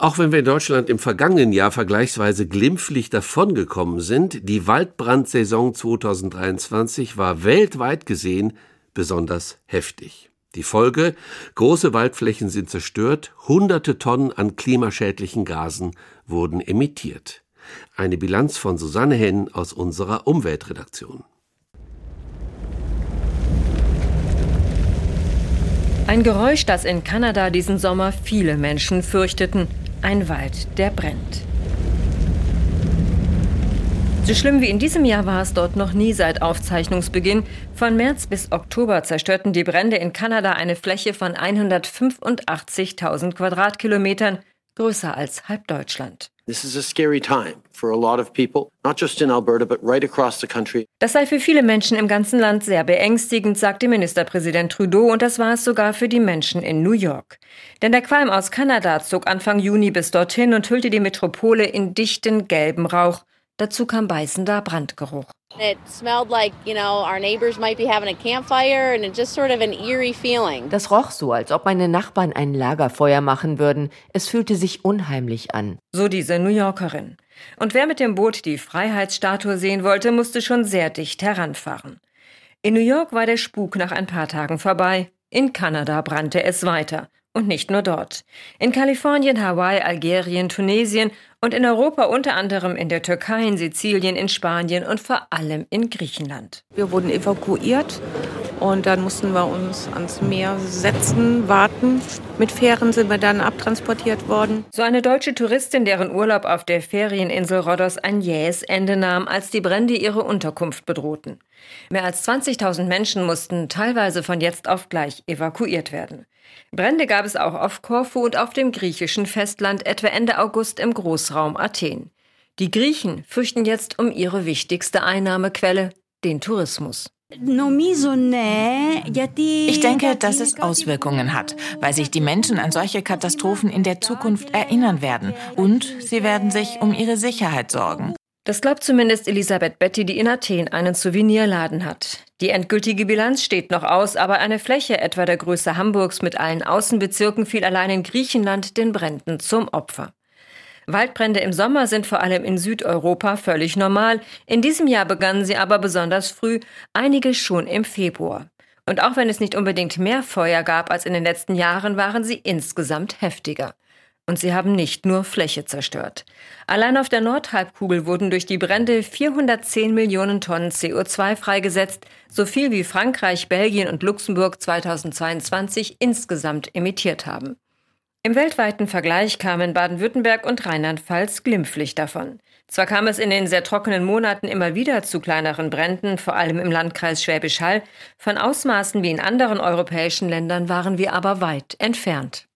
Auch wenn wir in Deutschland im vergangenen Jahr vergleichsweise glimpflich davongekommen sind, die Waldbrandsaison 2023 war weltweit gesehen besonders heftig. Die Folge, große Waldflächen sind zerstört, hunderte Tonnen an klimaschädlichen Gasen wurden emittiert. Eine Bilanz von Susanne Henn aus unserer Umweltredaktion. Ein Geräusch, das in Kanada diesen Sommer viele Menschen fürchteten. Ein Wald, der brennt. So schlimm wie in diesem Jahr war es dort noch nie seit Aufzeichnungsbeginn. Von März bis Oktober zerstörten die Brände in Kanada eine Fläche von 185.000 Quadratkilometern, größer als halb Deutschland. This is a scary time for a lot of people, not just in Alberta, but right across the country. Das sei für viele Menschen im ganzen Land sehr beängstigend, sagte Ministerpräsident Trudeau, und das war es sogar für die Menschen in New York. Denn der Qualm aus Kanada zog Anfang Juni bis dorthin und hüllte die Metropole in dichten gelben Rauch. Dazu kam beißender Brandgeruch. Das roch so, als ob meine Nachbarn ein Lagerfeuer machen würden. Es fühlte sich unheimlich an. So diese New Yorkerin. Und wer mit dem Boot die Freiheitsstatue sehen wollte, musste schon sehr dicht heranfahren. In New York war der Spuk nach ein paar Tagen vorbei. In Kanada brannte es weiter. Und nicht nur dort. In Kalifornien, Hawaii, Algerien, Tunesien und in Europa unter anderem in der Türkei, in Sizilien, in Spanien und vor allem in Griechenland. Wir wurden evakuiert und dann mussten wir uns ans Meer setzen, warten. Mit Fähren sind wir dann abtransportiert worden. So eine deutsche Touristin, deren Urlaub auf der Ferieninsel Rhodos ein jähes Ende nahm, als die Brände ihre Unterkunft bedrohten. Mehr als 20.000 Menschen mussten teilweise von jetzt auf gleich evakuiert werden. Brände gab es auch auf Korfu und auf dem griechischen Festland etwa Ende August im Großraum Athen. Die Griechen fürchten jetzt um ihre wichtigste Einnahmequelle, den Tourismus. Ich denke, dass es Auswirkungen hat, weil sich die Menschen an solche Katastrophen in der Zukunft erinnern werden und sie werden sich um ihre Sicherheit sorgen. Das glaubt zumindest Elisabeth Betty, die in Athen einen Souvenirladen hat. Die endgültige Bilanz steht noch aus, aber eine Fläche etwa der Größe Hamburgs mit allen Außenbezirken fiel allein in Griechenland den Bränden zum Opfer. Waldbrände im Sommer sind vor allem in Südeuropa völlig normal. In diesem Jahr begannen sie aber besonders früh, einige schon im Februar. Und auch wenn es nicht unbedingt mehr Feuer gab als in den letzten Jahren, waren sie insgesamt heftiger. Und sie haben nicht nur Fläche zerstört. Allein auf der Nordhalbkugel wurden durch die Brände 410 Millionen Tonnen CO2 freigesetzt, so viel wie Frankreich, Belgien und Luxemburg 2022 insgesamt emittiert haben. Im weltweiten Vergleich kamen Baden-Württemberg und Rheinland-Pfalz glimpflich davon. Zwar kam es in den sehr trockenen Monaten immer wieder zu kleineren Bränden, vor allem im Landkreis Schwäbisch Hall, von Ausmaßen wie in anderen europäischen Ländern waren wir aber weit entfernt.